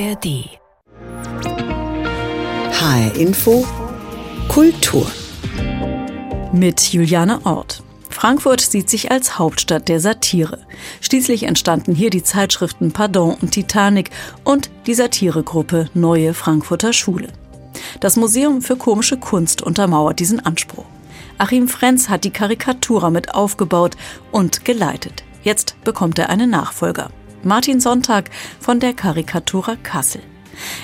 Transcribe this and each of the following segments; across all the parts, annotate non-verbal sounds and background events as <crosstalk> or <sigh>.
ARD. HR Info Kultur. Mit Juliane Ort. Frankfurt sieht sich als Hauptstadt der Satire. Schließlich entstanden hier die Zeitschriften Pardon und Titanic und die Satiregruppe Neue Frankfurter Schule. Das Museum für komische Kunst untermauert diesen Anspruch. Achim Frenz hat die Karikatura mit aufgebaut und geleitet. Jetzt bekommt er einen Nachfolger. Martin Sonntag von der Karikatura Kassel.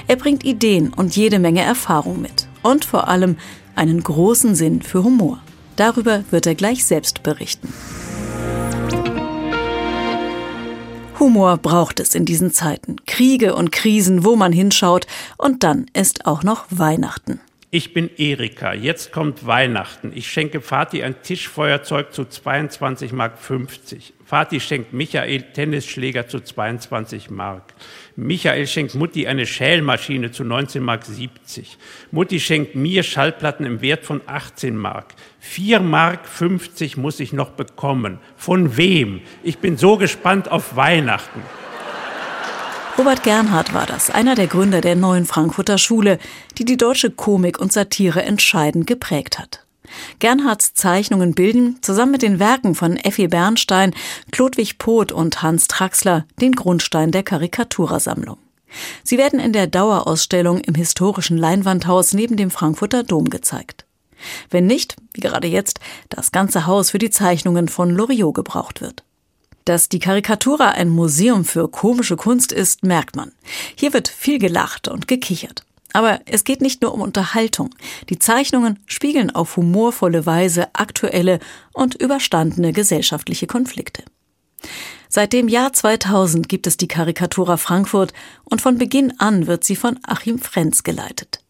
Er bringt Ideen und jede Menge Erfahrung mit. Und vor allem einen großen Sinn für Humor. Darüber wird er gleich selbst berichten. Humor braucht es in diesen Zeiten. Kriege und Krisen, wo man hinschaut. Und dann ist auch noch Weihnachten. Ich bin Erika. Jetzt kommt Weihnachten. Ich schenke Vati ein Tischfeuerzeug zu 22 Mark 50. Vati schenkt Michael Tennisschläger zu 22 Mark. Michael schenkt Mutti eine Schälmaschine zu 19 Mark 70. Mutti schenkt mir Schallplatten im Wert von 18 Mark. 4 Mark 50 muss ich noch bekommen. Von wem? Ich bin so gespannt auf Weihnachten. Robert Gernhardt war das, einer der Gründer der neuen Frankfurter Schule, die die deutsche Komik und Satire entscheidend geprägt hat. Gernhardts Zeichnungen bilden, zusammen mit den Werken von Effi Bernstein, Klodwig Poth und Hans Traxler, den Grundstein der Karikaturasammlung. Sie werden in der Dauerausstellung im historischen Leinwandhaus neben dem Frankfurter Dom gezeigt. Wenn nicht, wie gerade jetzt, das ganze Haus für die Zeichnungen von Loriot gebraucht wird. Dass die Karikatura ein Museum für komische Kunst ist, merkt man. Hier wird viel gelacht und gekichert. Aber es geht nicht nur um Unterhaltung. Die Zeichnungen spiegeln auf humorvolle Weise aktuelle und überstandene gesellschaftliche Konflikte. Seit dem Jahr 2000 gibt es die Karikatura Frankfurt und von Beginn an wird sie von Achim Frenz geleitet.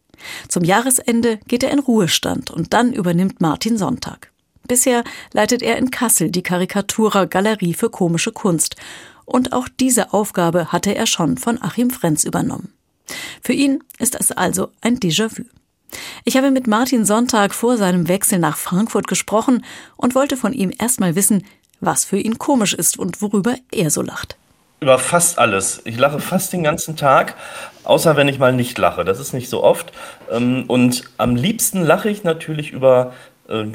Zum Jahresende geht er in Ruhestand und dann übernimmt Martin Sonntag. Bisher leitet er in Kassel die Karikatura Galerie für komische Kunst. Und auch diese Aufgabe hatte er schon von Achim Frenz übernommen. Für ihn ist es also ein Déjà-vu. Ich habe mit Martin Sonntag vor seinem Wechsel nach Frankfurt gesprochen und wollte von ihm erstmal wissen, was für ihn komisch ist und worüber er so lacht. Über fast alles. Ich lache fast den ganzen Tag, außer wenn ich mal nicht lache. Das ist nicht so oft. Ähm, und am liebsten lache ich natürlich über äh,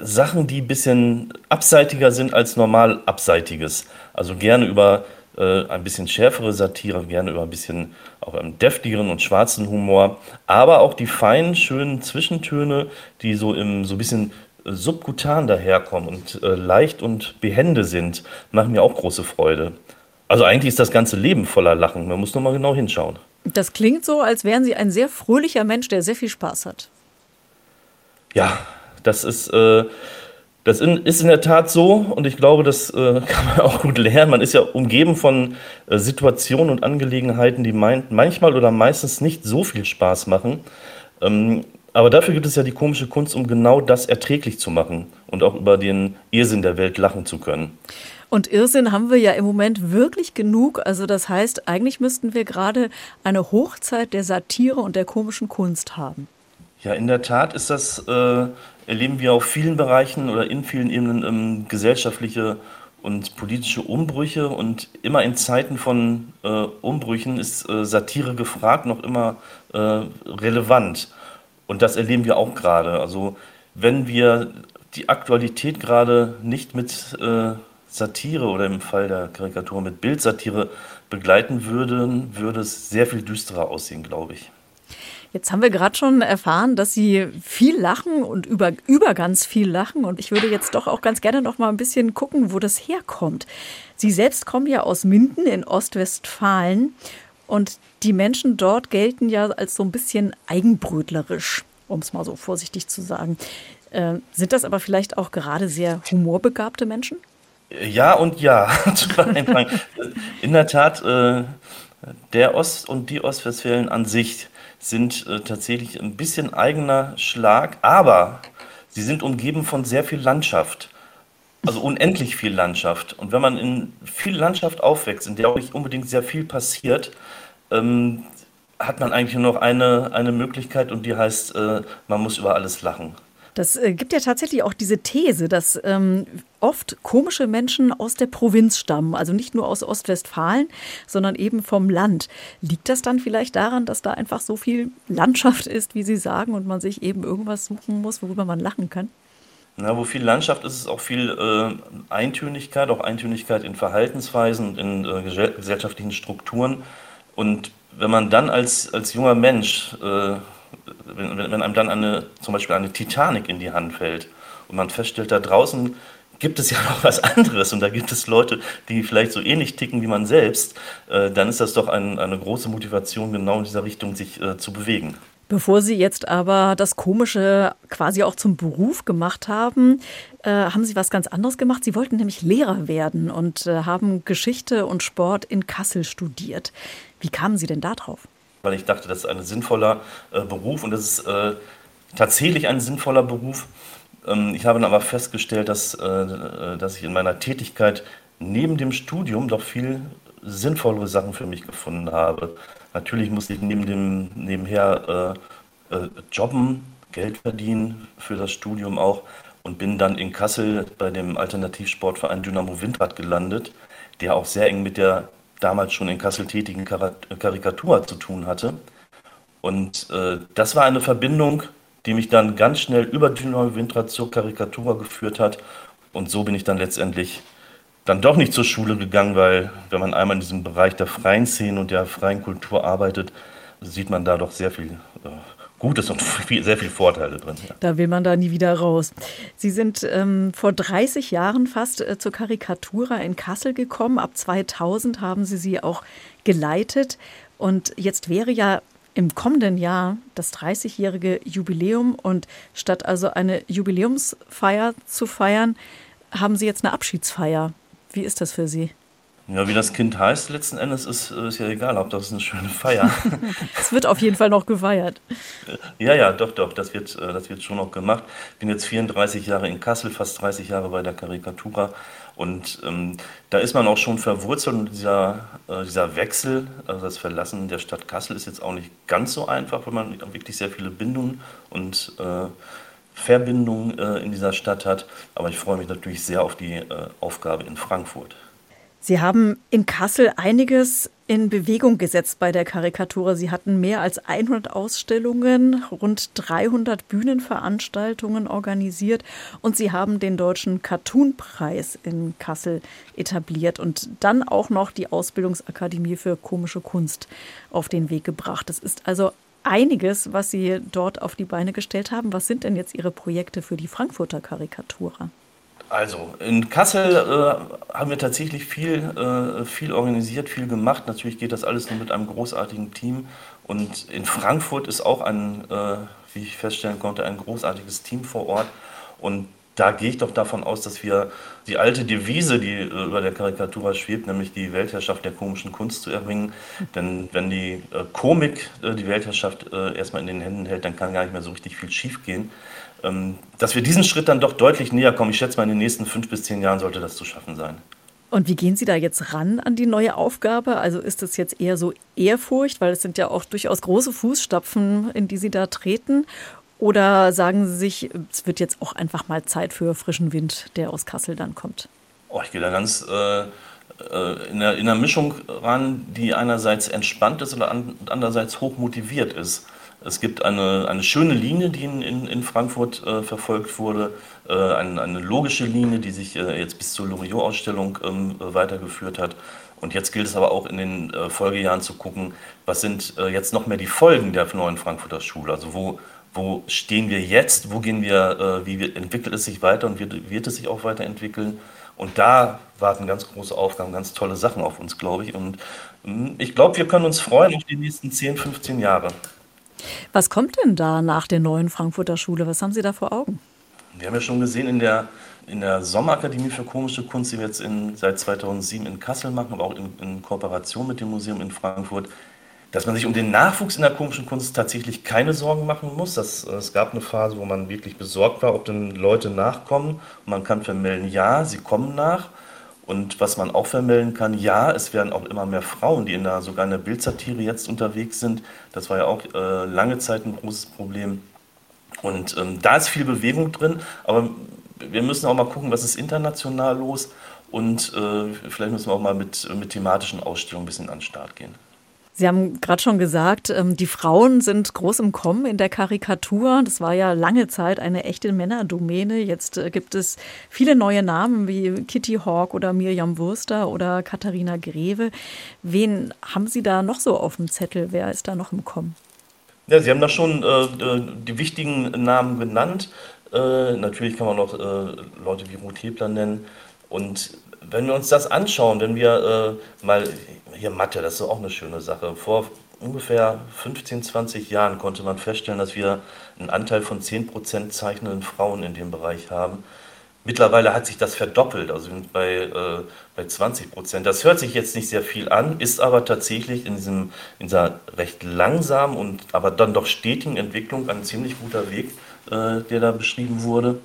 Sachen, die ein bisschen abseitiger sind als normal Abseitiges. Also gerne über äh, ein bisschen schärfere Satire, gerne über ein bisschen auch einen deftigeren und schwarzen Humor, aber auch die feinen, schönen Zwischentöne, die so im so ein bisschen äh, subkutan daherkommen und äh, leicht und behende sind, machen mir auch große Freude. Also eigentlich ist das ganze Leben voller Lachen. Man muss nur mal genau hinschauen. Das klingt so, als wären Sie ein sehr fröhlicher Mensch, der sehr viel Spaß hat. Ja, das ist, äh, das in, ist in der Tat so und ich glaube, das äh, <laughs> kann man auch gut lernen. Man ist ja umgeben von äh, Situationen und Angelegenheiten, die mein, manchmal oder meistens nicht so viel Spaß machen. Ähm, aber dafür gibt es ja die komische Kunst, um genau das erträglich zu machen und auch über den Irrsinn der Welt lachen zu können. Und Irrsinn haben wir ja im Moment wirklich genug. Also das heißt, eigentlich müssten wir gerade eine Hochzeit der Satire und der komischen Kunst haben. Ja, in der Tat ist das äh, erleben wir auf vielen Bereichen oder in vielen Ebenen ähm, gesellschaftliche und politische Umbrüche. Und immer in Zeiten von äh, Umbrüchen ist äh, Satire gefragt, noch immer äh, relevant. Und das erleben wir auch gerade. Also wenn wir die Aktualität gerade nicht mit äh, Satire oder im Fall der Karikatur mit Bildsatire begleiten würden, würde es sehr viel düsterer aussehen, glaube ich. Jetzt haben wir gerade schon erfahren, dass Sie viel lachen und über, über ganz viel lachen. Und ich würde jetzt doch auch ganz gerne noch mal ein bisschen gucken, wo das herkommt. Sie selbst kommen ja aus Minden in Ostwestfalen. Und die Menschen dort gelten ja als so ein bisschen eigenbrötlerisch, um es mal so vorsichtig zu sagen. Äh, sind das aber vielleicht auch gerade sehr humorbegabte Menschen? Ja und ja. <laughs> In der Tat, äh, der Ost- und die Ostwestfalen an sich sind äh, tatsächlich ein bisschen eigener Schlag, aber sie sind umgeben von sehr viel Landschaft. Also unendlich viel Landschaft. Und wenn man in viel Landschaft aufwächst, in der auch nicht unbedingt sehr viel passiert, ähm, hat man eigentlich nur noch eine, eine Möglichkeit und die heißt, äh, man muss über alles lachen. Das äh, gibt ja tatsächlich auch diese These, dass ähm, oft komische Menschen aus der Provinz stammen, also nicht nur aus Ostwestfalen, sondern eben vom Land. Liegt das dann vielleicht daran, dass da einfach so viel Landschaft ist, wie Sie sagen, und man sich eben irgendwas suchen muss, worüber man lachen kann? Na, wo viel Landschaft ist, ist auch viel äh, Eintönigkeit, auch Eintönigkeit in Verhaltensweisen und in äh, gesellschaftlichen Strukturen. Und wenn man dann als, als junger Mensch, äh, wenn, wenn einem dann eine, zum Beispiel eine Titanic in die Hand fällt und man feststellt, da draußen gibt es ja <laughs> noch was anderes und da gibt es Leute, die vielleicht so ähnlich ticken wie man selbst, äh, dann ist das doch ein, eine große Motivation, genau in dieser Richtung sich äh, zu bewegen. Bevor Sie jetzt aber das Komische quasi auch zum Beruf gemacht haben, äh, haben Sie was ganz anderes gemacht. Sie wollten nämlich Lehrer werden und äh, haben Geschichte und Sport in Kassel studiert. Wie kamen Sie denn da drauf? Weil ich dachte, das ist ein sinnvoller äh, Beruf und das ist äh, tatsächlich ein sinnvoller Beruf. Ähm, ich habe dann aber festgestellt, dass, äh, äh, dass ich in meiner Tätigkeit neben dem Studium doch viel sinnvollere Sachen für mich gefunden habe. Natürlich musste ich neben dem, nebenher äh, äh, jobben, Geld verdienen für das Studium auch und bin dann in Kassel bei dem Alternativsportverein Dynamo Windrad gelandet, der auch sehr eng mit der damals schon in Kassel tätigen Karikatur zu tun hatte. Und äh, das war eine Verbindung, die mich dann ganz schnell über Dynamo Windrad zur Karikatur geführt hat. Und so bin ich dann letztendlich dann doch nicht zur Schule gegangen, weil wenn man einmal in diesem Bereich der freien Szene und der freien Kultur arbeitet, sieht man da doch sehr viel äh, Gutes und <laughs> viel, sehr viele Vorteile drin. Ja. Da will man da nie wieder raus. Sie sind ähm, vor 30 Jahren fast äh, zur Karikatura in Kassel gekommen. Ab 2000 haben Sie sie auch geleitet. Und jetzt wäre ja im kommenden Jahr das 30-jährige Jubiläum. Und statt also eine Jubiläumsfeier zu feiern, haben Sie jetzt eine Abschiedsfeier. Wie ist das für Sie? Ja, wie das Kind heißt, letzten Endes ist, ist ja egal, ob das eine schöne Feier. <laughs> es wird auf jeden Fall noch gefeiert. Ja, ja, doch, doch, das wird, äh, das wird schon noch gemacht. Ich bin jetzt 34 Jahre in Kassel, fast 30 Jahre bei der Karikatura. Und ähm, da ist man auch schon verwurzelt und dieser, äh, dieser Wechsel, also das Verlassen der Stadt Kassel ist jetzt auch nicht ganz so einfach, weil man wirklich sehr viele Bindungen und äh, Verbindung äh, in dieser Stadt hat. Aber ich freue mich natürlich sehr auf die äh, Aufgabe in Frankfurt. Sie haben in Kassel einiges in Bewegung gesetzt bei der Karikatur. Sie hatten mehr als 100 Ausstellungen, rund 300 Bühnenveranstaltungen organisiert und Sie haben den deutschen Cartoon-Preis in Kassel etabliert und dann auch noch die Ausbildungsakademie für komische Kunst auf den Weg gebracht. Das ist also einiges, was Sie dort auf die Beine gestellt haben. Was sind denn jetzt Ihre Projekte für die Frankfurter Karikatura? Also in Kassel äh, haben wir tatsächlich viel, äh, viel organisiert, viel gemacht. Natürlich geht das alles nur mit einem großartigen Team. Und in Frankfurt ist auch ein, äh, wie ich feststellen konnte, ein großartiges Team vor Ort. Und da gehe ich doch davon aus, dass wir die alte Devise, die äh, über der Karikatur schwebt, nämlich die Weltherrschaft der komischen Kunst zu erbringen. Denn wenn die äh, Komik äh, die Weltherrschaft erstmal in den Händen hält, dann kann gar nicht mehr so richtig viel schiefgehen. Ähm, dass wir diesen Schritt dann doch deutlich näher kommen. Ich schätze mal, in den nächsten fünf bis zehn Jahren sollte das zu schaffen sein. Und wie gehen Sie da jetzt ran an die neue Aufgabe? Also ist es jetzt eher so Ehrfurcht, weil es sind ja auch durchaus große Fußstapfen, in die Sie da treten? Oder sagen Sie sich, es wird jetzt auch einfach mal Zeit für frischen Wind, der aus Kassel dann kommt? Oh, ich gehe da ganz äh, äh in, einer, in einer Mischung ran, die einerseits entspannt ist und andererseits hoch motiviert ist. Es gibt eine, eine schöne Linie, die in, in, in Frankfurt äh, verfolgt wurde, äh, eine, eine, logische Linie, die sich äh, jetzt bis zur Loriot-Ausstellung ähm, weitergeführt hat. Und jetzt gilt es aber auch in den äh, Folgejahren zu gucken, was sind äh, jetzt noch mehr die Folgen der neuen Frankfurter Schule. Also wo, wo stehen wir jetzt, wo gehen wir, äh, wie entwickelt es sich weiter und wird, wird es sich auch weiterentwickeln. Und da warten ganz große Aufgaben, ganz tolle Sachen auf uns, glaube ich. Und hm, ich glaube, wir können uns freuen auf die nächsten 10, 15 Jahre. Was kommt denn da nach der neuen Frankfurter Schule? Was haben Sie da vor Augen? Wir haben ja schon gesehen in der, in der Sommerakademie für komische Kunst, die wir jetzt in, seit 2007 in Kassel machen, aber auch in, in Kooperation mit dem Museum in Frankfurt, dass man sich um den Nachwuchs in der komischen Kunst tatsächlich keine Sorgen machen muss. Das, es gab eine Phase, wo man wirklich besorgt war, ob denn Leute nachkommen. Und man kann vermelden, ja, sie kommen nach. Und was man auch vermelden kann, ja, es werden auch immer mehr Frauen, die in der, sogar in der Bildsatire jetzt unterwegs sind. Das war ja auch äh, lange Zeit ein großes Problem. Und ähm, da ist viel Bewegung drin, aber wir müssen auch mal gucken, was ist international los und äh, vielleicht müssen wir auch mal mit, mit thematischen Ausstellungen ein bisschen an den Start gehen. Sie haben gerade schon gesagt, ähm, die Frauen sind groß im Kommen in der Karikatur. Das war ja lange Zeit eine echte Männerdomäne. Jetzt äh, gibt es viele neue Namen wie Kitty Hawk oder Miriam Wurster oder Katharina Greve. Wen haben Sie da noch so auf dem Zettel? Wer ist da noch im Kommen? Ja, Sie haben da schon äh, die wichtigen Namen genannt. Äh, natürlich kann man noch äh, Leute wie Ruth Hebler nennen. Und wenn wir uns das anschauen, wenn wir äh, mal, hier Mathe, das ist auch eine schöne Sache. Vor ungefähr 15, 20 Jahren konnte man feststellen, dass wir einen Anteil von 10% zeichnenden Frauen in dem Bereich haben. Mittlerweile hat sich das verdoppelt, also bei, äh, bei 20 Prozent. Das hört sich jetzt nicht sehr viel an, ist aber tatsächlich in, diesem, in dieser recht langsamen und aber dann doch stetigen Entwicklung ein ziemlich guter Weg, äh, der da beschrieben wurde.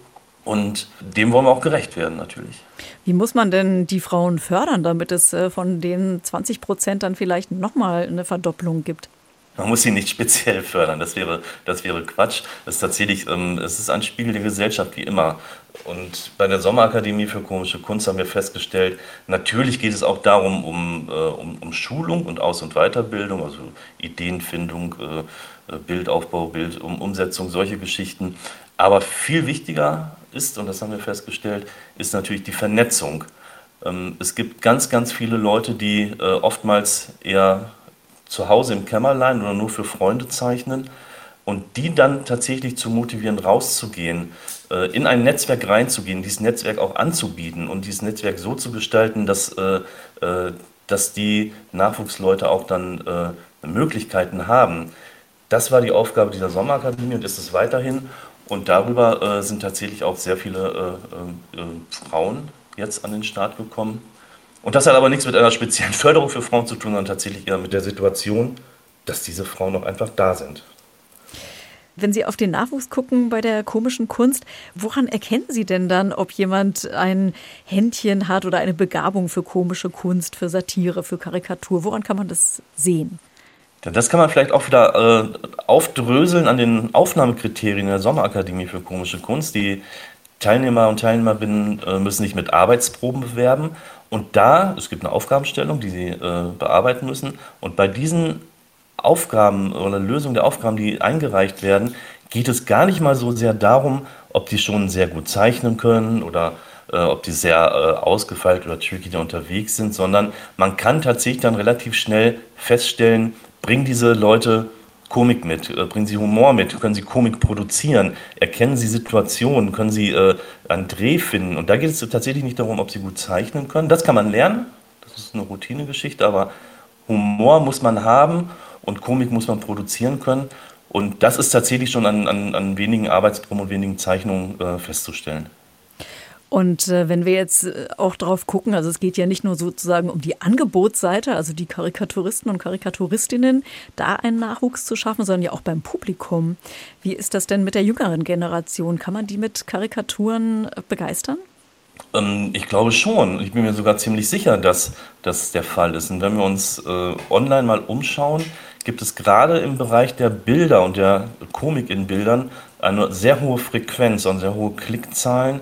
Und dem wollen wir auch gerecht werden, natürlich. Wie muss man denn die Frauen fördern, damit es äh, von den 20 Prozent dann vielleicht nochmal eine Verdopplung gibt? Man muss sie nicht <laughs> speziell fördern, das wäre, das wäre Quatsch. Es ist tatsächlich, ähm, es ist ein Spiegel der Gesellschaft wie immer. Und bei der Sommerakademie für komische Kunst haben wir festgestellt, natürlich geht es auch darum, um, äh, um, um Schulung und Aus- und Weiterbildung, also Ideenfindung, äh, Bildaufbau, Bildumsetzung, solche Geschichten. Aber viel wichtiger ist, und das haben wir festgestellt, ist natürlich die Vernetzung. Ähm, es gibt ganz, ganz viele Leute, die äh, oftmals eher zu Hause im Kämmerlein oder nur für Freunde zeichnen und die dann tatsächlich zu motivieren, rauszugehen, äh, in ein Netzwerk reinzugehen, dieses Netzwerk auch anzubieten und dieses Netzwerk so zu gestalten, dass, äh, dass die Nachwuchsleute auch dann Möglichkeiten haben. Das war die Aufgabe dieser Sommerakademie und ist es weiterhin. Und darüber äh, sind tatsächlich auch sehr viele äh, äh, Frauen jetzt an den Start gekommen. Und das hat aber nichts mit einer speziellen <laughs> Förderung für Frauen zu tun, sondern tatsächlich eher mit der Situation, dass diese Frauen noch einfach da sind. Wenn Sie auf den Nachwuchs gucken bei der komischen Kunst, woran erkennen Sie denn dann, ob jemand ein Händchen hat oder eine Begabung für komische Kunst, für Satire, für Karikatur? Woran kann man das sehen? Das kann man vielleicht auch wieder äh, aufdröseln an den Aufnahmekriterien der Sommerakademie für komische Kunst. Die Teilnehmer und Teilnehmerinnen äh, müssen sich mit Arbeitsproben bewerben. Und da, es gibt eine Aufgabenstellung, die sie äh, bearbeiten müssen. Und bei diesen Aufgaben oder Lösung der Aufgaben, die eingereicht werden, geht es gar nicht mal so sehr darum, ob die schon sehr gut zeichnen können oder äh, ob die sehr äh, ausgefeilt oder tricky da unterwegs sind, sondern man kann tatsächlich dann relativ schnell feststellen, bringen diese Leute Komik mit, äh, bringen sie Humor mit, können sie Komik produzieren, erkennen sie Situationen, können sie äh, einen Dreh finden. Und da geht es tatsächlich nicht darum, ob sie gut zeichnen können. Das kann man lernen, das ist eine Routinegeschichte, aber Humor muss man haben und Komik muss man produzieren können. Und das ist tatsächlich schon an, an, an wenigen Arbeitsproben und wenigen Zeichnungen äh, festzustellen. Und äh, wenn wir jetzt äh, auch drauf gucken, also es geht ja nicht nur sozusagen um die Angebotsseite, also die Karikaturisten und Karikaturistinnen, da einen Nachwuchs zu schaffen, sondern ja auch beim Publikum. Wie ist das denn mit der jüngeren Generation? Kann man die mit Karikaturen äh, begeistern? Ähm, ich glaube schon. Ich bin mir sogar ziemlich sicher, dass das der Fall ist. Und wenn wir uns äh, online mal umschauen, gibt es gerade im Bereich der Bilder und der Komik in Bildern eine sehr hohe Frequenz und sehr hohe Klickzahlen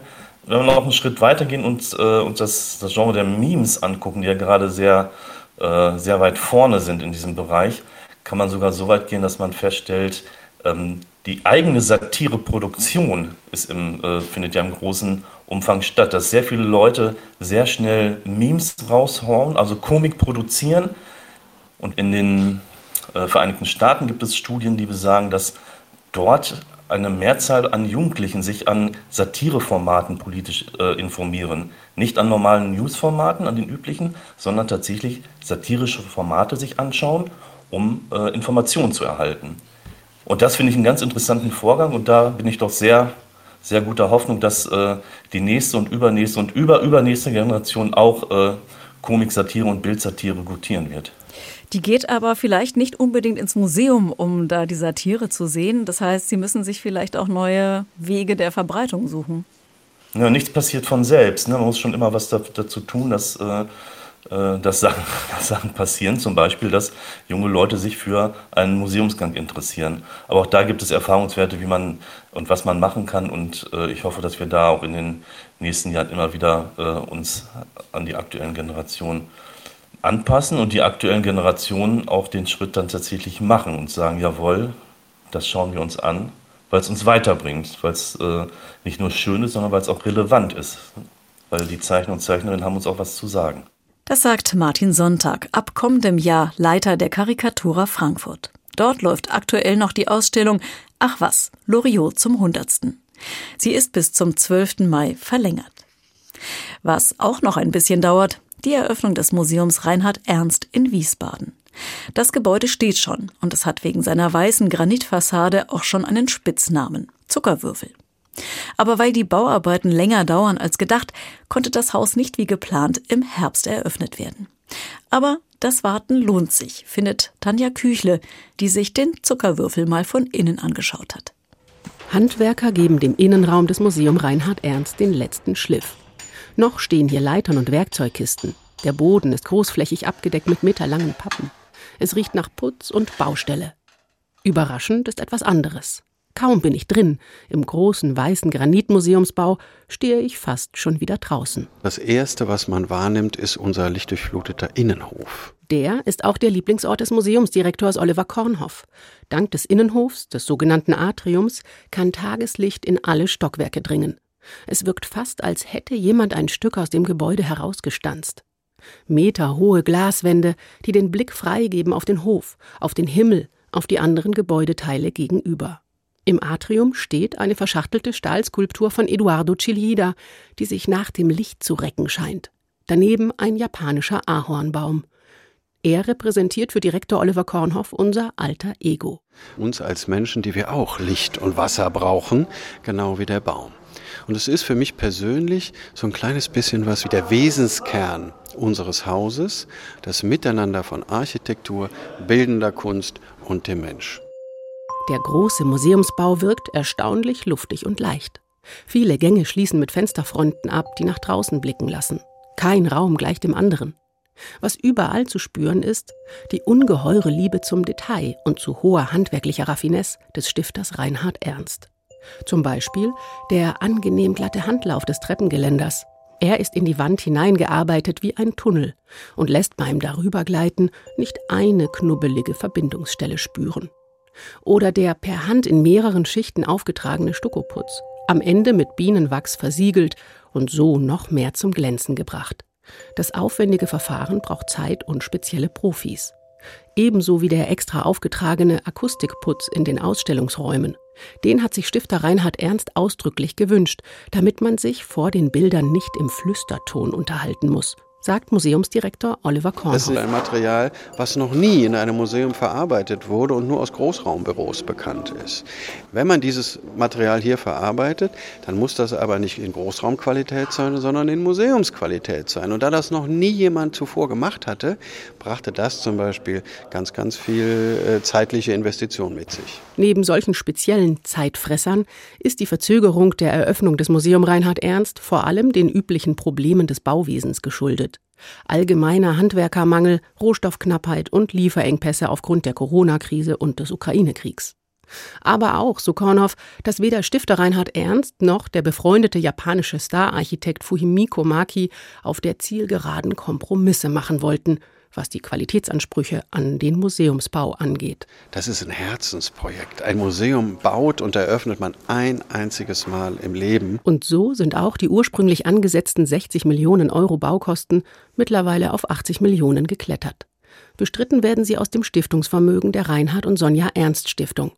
wenn wir noch einen Schritt weitergehen und äh, uns das, das Genre der Memes angucken, die ja gerade sehr, äh, sehr weit vorne sind in diesem Bereich, kann man sogar so weit gehen, dass man feststellt, ähm, die eigene Satireproduktion ist im, äh, findet ja im großen Umfang statt, dass sehr viele Leute sehr schnell Memes raushauen, also Komik produzieren. Und in den äh, Vereinigten Staaten gibt es Studien, die besagen, dass dort eine Mehrzahl an Jugendlichen sich an Satireformaten politisch äh, informieren. Nicht an normalen Newsformaten, an den üblichen, sondern tatsächlich satirische Formate sich anschauen, um äh, Informationen zu erhalten. Und das finde ich einen ganz interessanten Vorgang und da bin ich doch sehr, sehr guter Hoffnung, dass äh, die nächste und übernächste und überübernächste Generation auch äh, Komik-Satire und Bildsatire gutieren wird. Die geht aber vielleicht nicht unbedingt ins Museum, um da die Satire zu sehen. Das heißt, Sie müssen sich vielleicht auch neue Wege der Verbreitung suchen. Ja, nichts passiert von selbst. Ne? Man muss schon immer was dazu tun, dass, äh, äh, dass Sachen, <laughs> dass Sachen passieren, zum Beispiel, dass junge Leute sich für einen Museumsgang interessieren. Aber auch da gibt es Erfahrungswerte, wie man und was man machen kann. Und äh, ich hoffe, dass wir da auch in den nächsten Jahren immer wieder äh, uns an die aktuellen Generationen anpassen und die aktuellen Generationen auch den Schritt dann tatsächlich machen und sagen, jawohl, das schauen wir uns an, weil es uns weiterbringt, weil es äh, nicht nur schön ist, sondern weil es auch relevant ist. Weil die Zeichner und Zeichnerinnen haben uns auch was zu sagen. Das sagt Martin Sonntag, ab kommendem Jahr Leiter der Karikatura Frankfurt. Dort läuft aktuell noch die Ausstellung Ach was, Loriot zum Hundertsten. Sie ist bis zum 12. Mai verlängert. Was auch noch ein bisschen dauert, die Eröffnung des Museums Reinhard Ernst in Wiesbaden. Das Gebäude steht schon und es hat wegen seiner weißen Granitfassade auch schon einen Spitznamen Zuckerwürfel. Aber weil die Bauarbeiten länger dauern als gedacht, konnte das Haus nicht wie geplant im Herbst eröffnet werden. Aber das Warten lohnt sich, findet Tanja Küchle, die sich den Zuckerwürfel mal von innen angeschaut hat. Handwerker geben dem Innenraum des Museum Reinhard Ernst den letzten Schliff. Noch stehen hier Leitern und Werkzeugkisten. Der Boden ist großflächig abgedeckt mit meterlangen Pappen. Es riecht nach Putz und Baustelle. Überraschend ist etwas anderes. Kaum bin ich drin, im großen weißen Granitmuseumsbau, stehe ich fast schon wieder draußen. Das Erste, was man wahrnimmt, ist unser lichtdurchfluteter Innenhof. Der ist auch der Lieblingsort des Museumsdirektors Oliver Kornhoff. Dank des Innenhofs, des sogenannten Atriums, kann Tageslicht in alle Stockwerke dringen. Es wirkt fast, als hätte jemand ein Stück aus dem Gebäude herausgestanzt. Meterhohe Glaswände, die den Blick freigeben auf den Hof, auf den Himmel, auf die anderen Gebäudeteile gegenüber. Im Atrium steht eine verschachtelte Stahlskulptur von Eduardo Chilida, die sich nach dem Licht zu recken scheint. Daneben ein japanischer Ahornbaum. Er repräsentiert für Direktor Oliver Kornhoff unser alter Ego. Uns als Menschen, die wir auch Licht und Wasser brauchen, genau wie der Baum. Und es ist für mich persönlich so ein kleines bisschen was wie der Wesenskern unseres Hauses, das Miteinander von Architektur, bildender Kunst und dem Mensch. Der große Museumsbau wirkt erstaunlich luftig und leicht. Viele Gänge schließen mit Fensterfronten ab, die nach draußen blicken lassen. Kein Raum gleicht dem anderen. Was überall zu spüren ist, die ungeheure Liebe zum Detail und zu hoher handwerklicher Raffinesse des Stifters Reinhard Ernst. Zum Beispiel der angenehm glatte Handlauf des Treppengeländers. Er ist in die Wand hineingearbeitet wie ein Tunnel und lässt beim Darübergleiten nicht eine knubbelige Verbindungsstelle spüren oder der per Hand in mehreren Schichten aufgetragene Stuckoputz, am Ende mit Bienenwachs versiegelt und so noch mehr zum Glänzen gebracht. Das aufwendige Verfahren braucht Zeit und spezielle Profis. Ebenso wie der extra aufgetragene Akustikputz in den Ausstellungsräumen. Den hat sich Stifter Reinhard Ernst ausdrücklich gewünscht, damit man sich vor den Bildern nicht im Flüsterton unterhalten muss, sagt Museumsdirektor Oliver Kornhoff. Das ist ein Material, was noch nie in einem Museum verarbeitet wurde und nur aus Großraumbüros bekannt ist. Wenn man dieses Material hier verarbeitet, dann muss das aber nicht in Großraumqualität sein, sondern in Museumsqualität sein. Und da das noch nie jemand zuvor gemacht hatte, brachte das zum Beispiel ganz, ganz viel äh, zeitliche Investition mit sich. Neben solchen speziellen Zeitfressern ist die Verzögerung der Eröffnung des Museum Reinhard Ernst vor allem den üblichen Problemen des Bauwesens geschuldet. Allgemeiner Handwerkermangel, Rohstoffknappheit und Lieferengpässe aufgrund der Corona-Krise und des Ukraine-Kriegs. Aber auch, so Kornhoff, dass weder Stifter Reinhard Ernst noch der befreundete japanische Stararchitekt Fumiko Maki auf der Zielgeraden Kompromisse machen wollten was die Qualitätsansprüche an den Museumsbau angeht. Das ist ein Herzensprojekt. Ein Museum baut und eröffnet man ein einziges Mal im Leben. Und so sind auch die ursprünglich angesetzten 60 Millionen Euro Baukosten mittlerweile auf 80 Millionen geklettert. Bestritten werden sie aus dem Stiftungsvermögen der Reinhard und Sonja Ernst Stiftung.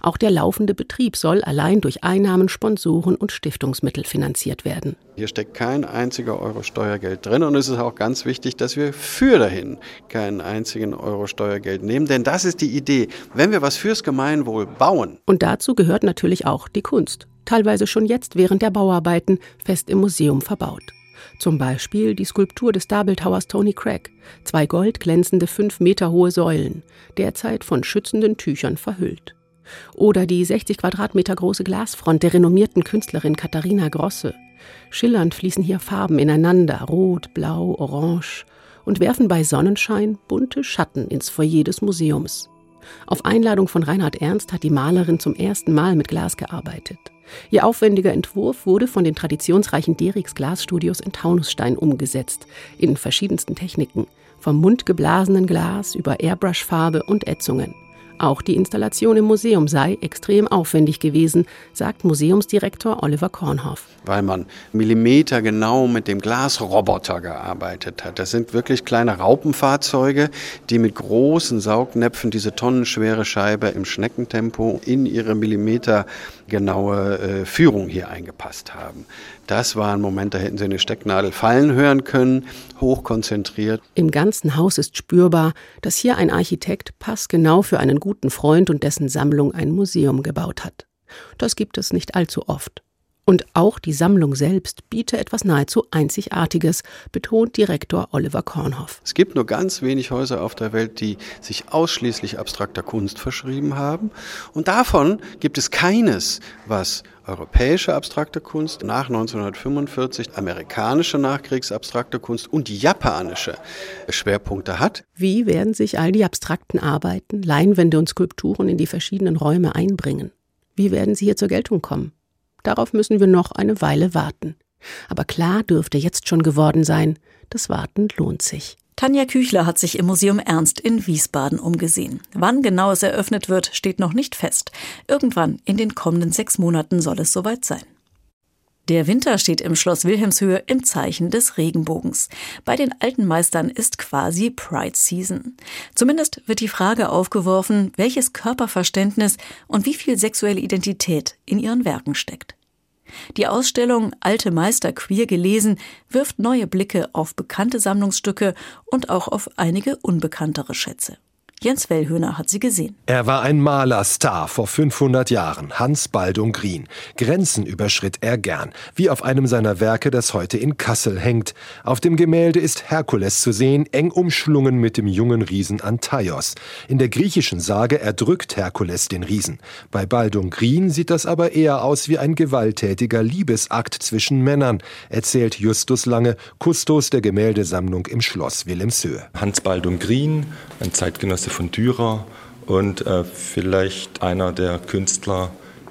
Auch der laufende Betrieb soll allein durch Einnahmen, Sponsoren und Stiftungsmittel finanziert werden. Hier steckt kein einziger Euro Steuergeld drin und es ist auch ganz wichtig, dass wir für dahin keinen einzigen Euro Steuergeld nehmen, denn das ist die Idee. Wenn wir was fürs Gemeinwohl bauen. Und dazu gehört natürlich auch die Kunst, teilweise schon jetzt während der Bauarbeiten fest im Museum verbaut. Zum Beispiel die Skulptur des Starbildhauers Tony Craig, zwei goldglänzende fünf Meter hohe Säulen, derzeit von schützenden Tüchern verhüllt. Oder die 60 Quadratmeter große Glasfront der renommierten Künstlerin Katharina Grosse. Schillernd fließen hier Farben ineinander, rot, blau, orange und werfen bei Sonnenschein bunte Schatten ins Foyer des Museums. Auf Einladung von Reinhard Ernst hat die Malerin zum ersten Mal mit Glas gearbeitet. Ihr aufwendiger Entwurf wurde von den traditionsreichen Derix Glasstudios in Taunusstein umgesetzt, in verschiedensten Techniken, vom mundgeblasenen Glas über Airbrushfarbe und Ätzungen. Auch die Installation im Museum sei extrem aufwendig gewesen, sagt Museumsdirektor Oliver Kornhoff. Weil man millimetergenau mit dem Glasroboter gearbeitet hat. Das sind wirklich kleine Raupenfahrzeuge, die mit großen Saugnäpfen diese tonnenschwere Scheibe im Schneckentempo in ihre millimetergenaue äh, Führung hier eingepasst haben. Das war ein Moment, da hätten Sie eine Stecknadel fallen hören können, hochkonzentriert. Im ganzen Haus ist spürbar, dass hier ein Architekt passgenau für einen guten Freund und dessen Sammlung ein Museum gebaut hat. Das gibt es nicht allzu oft. Und auch die Sammlung selbst biete etwas nahezu Einzigartiges, betont Direktor Oliver Kornhoff. Es gibt nur ganz wenig Häuser auf der Welt, die sich ausschließlich abstrakter Kunst verschrieben haben. Und davon gibt es keines, was europäische abstrakte Kunst nach 1945, amerikanische nachkriegsabstrakte Kunst und japanische Schwerpunkte hat. Wie werden sich all die abstrakten Arbeiten, Leinwände und Skulpturen in die verschiedenen Räume einbringen? Wie werden sie hier zur Geltung kommen? Darauf müssen wir noch eine Weile warten. Aber klar dürfte jetzt schon geworden sein, das Warten lohnt sich. Tanja Küchler hat sich im Museum Ernst in Wiesbaden umgesehen. Wann genau es eröffnet wird, steht noch nicht fest. Irgendwann in den kommenden sechs Monaten soll es soweit sein. Der Winter steht im Schloss Wilhelmshöhe im Zeichen des Regenbogens. Bei den alten Meistern ist quasi Pride Season. Zumindest wird die Frage aufgeworfen, welches Körperverständnis und wie viel sexuelle Identität in ihren Werken steckt. Die Ausstellung Alte Meister queer gelesen wirft neue Blicke auf bekannte Sammlungsstücke und auch auf einige unbekanntere Schätze. Jens Wellhöhner hat sie gesehen. Er war ein Malerstar vor 500 Jahren, Hans Baldung Grien. Grenzen überschritt er gern, wie auf einem seiner Werke, das heute in Kassel hängt. Auf dem Gemälde ist Herkules zu sehen, eng umschlungen mit dem jungen Riesen Antaios. In der griechischen Sage erdrückt Herkules den Riesen. Bei Baldung Grien sieht das aber eher aus wie ein gewalttätiger Liebesakt zwischen Männern, erzählt Justus Lange, Kustos der Gemäldesammlung im Schloss Wilhelmshöhe. Hans Baldung Grien, ein Zeitgenosse von Dürer und äh, vielleicht einer der Künstler,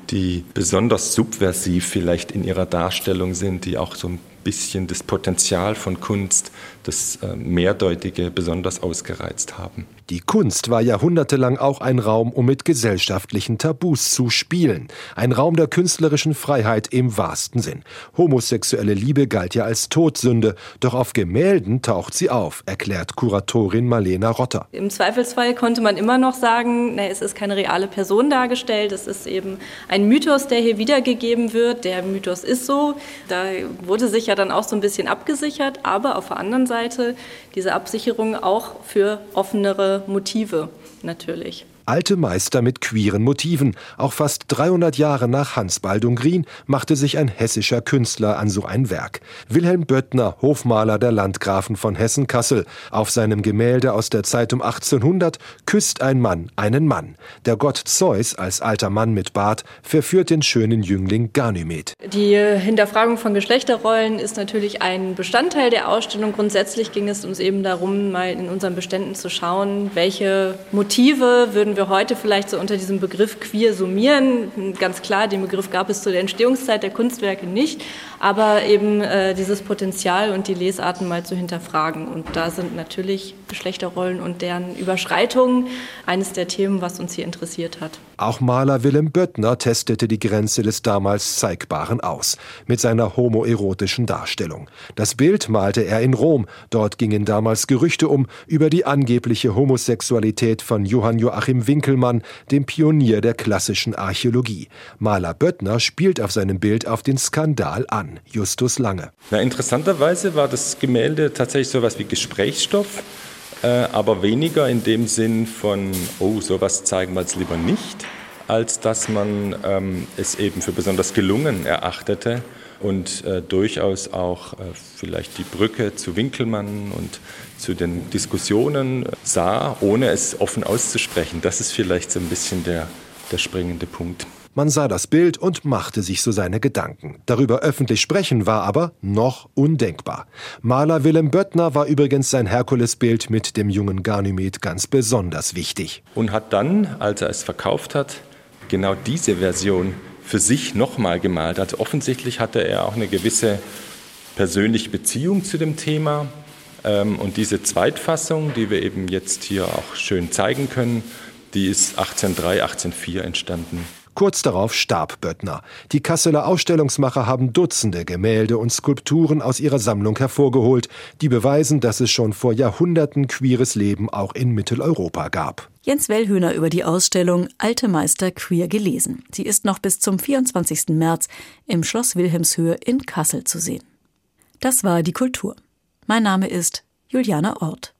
die besonders subversiv vielleicht in ihrer Darstellung sind, die auch so ein bisschen das Potenzial von Kunst, das äh, Mehrdeutige besonders ausgereizt haben. Die Kunst war jahrhundertelang auch ein Raum, um mit gesellschaftlichen Tabus zu spielen. Ein Raum der künstlerischen Freiheit im wahrsten Sinn. Homosexuelle Liebe galt ja als Todsünde, doch auf Gemälden taucht sie auf, erklärt Kuratorin Marlena Rotter. Im Zweifelsfall konnte man immer noch sagen, na, es ist keine reale Person dargestellt, es ist eben ein Mythos, der hier wiedergegeben wird. Der Mythos ist so. Da wurde sich ja dann auch so ein bisschen abgesichert, aber auf der anderen Seite diese Absicherung auch für offenere Motive natürlich. Alte Meister mit queeren Motiven. Auch fast 300 Jahre nach Hans Baldung Grien machte sich ein hessischer Künstler an so ein Werk. Wilhelm Böttner, Hofmaler der Landgrafen von Hessen-Kassel. Auf seinem Gemälde aus der Zeit um 1800 küsst ein Mann einen Mann. Der Gott Zeus als alter Mann mit Bart verführt den schönen Jüngling Ganymed. Die Hinterfragung von Geschlechterrollen ist natürlich ein Bestandteil der Ausstellung. Grundsätzlich ging es uns eben darum, mal in unseren Beständen zu schauen, welche Motive würden würden wir heute vielleicht so unter diesem Begriff queer summieren. Ganz klar, den Begriff gab es zu der Entstehungszeit der Kunstwerke nicht, aber eben äh, dieses Potenzial und die Lesarten mal zu hinterfragen. Und da sind natürlich Geschlechterrollen und deren Überschreitungen eines der Themen, was uns hier interessiert hat. Auch Maler Willem Böttner testete die Grenze des damals Zeigbaren aus, mit seiner homoerotischen Darstellung. Das Bild malte er in Rom, dort gingen damals Gerüchte um über die angebliche Homosexualität von Johann Joachim Winkelmann, dem Pionier der klassischen Archäologie. Maler Böttner spielt auf seinem Bild auf den Skandal an, Justus Lange. Na, interessanterweise war das Gemälde tatsächlich so etwas wie Gesprächsstoff äh, aber weniger in dem Sinn von, oh, sowas zeigen wir jetzt lieber nicht, als dass man ähm, es eben für besonders gelungen erachtete und äh, durchaus auch äh, vielleicht die Brücke zu Winkelmann und zu den Diskussionen sah, ohne es offen auszusprechen. Das ist vielleicht so ein bisschen der, der springende Punkt. Man sah das Bild und machte sich so seine Gedanken. Darüber öffentlich sprechen war aber noch undenkbar. Maler Willem Böttner war übrigens sein Herkulesbild mit dem jungen Ganymed ganz besonders wichtig. Und hat dann, als er es verkauft hat, genau diese Version für sich nochmal gemalt. Also offensichtlich hatte er auch eine gewisse persönliche Beziehung zu dem Thema. Ähm, und diese Zweitfassung, die wir eben jetzt hier auch schön zeigen können, die ist 1803, 1804 entstanden. Kurz darauf starb Böttner. Die Kasseler Ausstellungsmacher haben Dutzende Gemälde und Skulpturen aus ihrer Sammlung hervorgeholt, die beweisen, dass es schon vor Jahrhunderten queeres Leben auch in Mitteleuropa gab. Jens Wellhöhner über die Ausstellung Alte Meister queer gelesen. Sie ist noch bis zum 24. März im Schloss Wilhelmshöhe in Kassel zu sehen. Das war die Kultur. Mein Name ist Juliane Ort.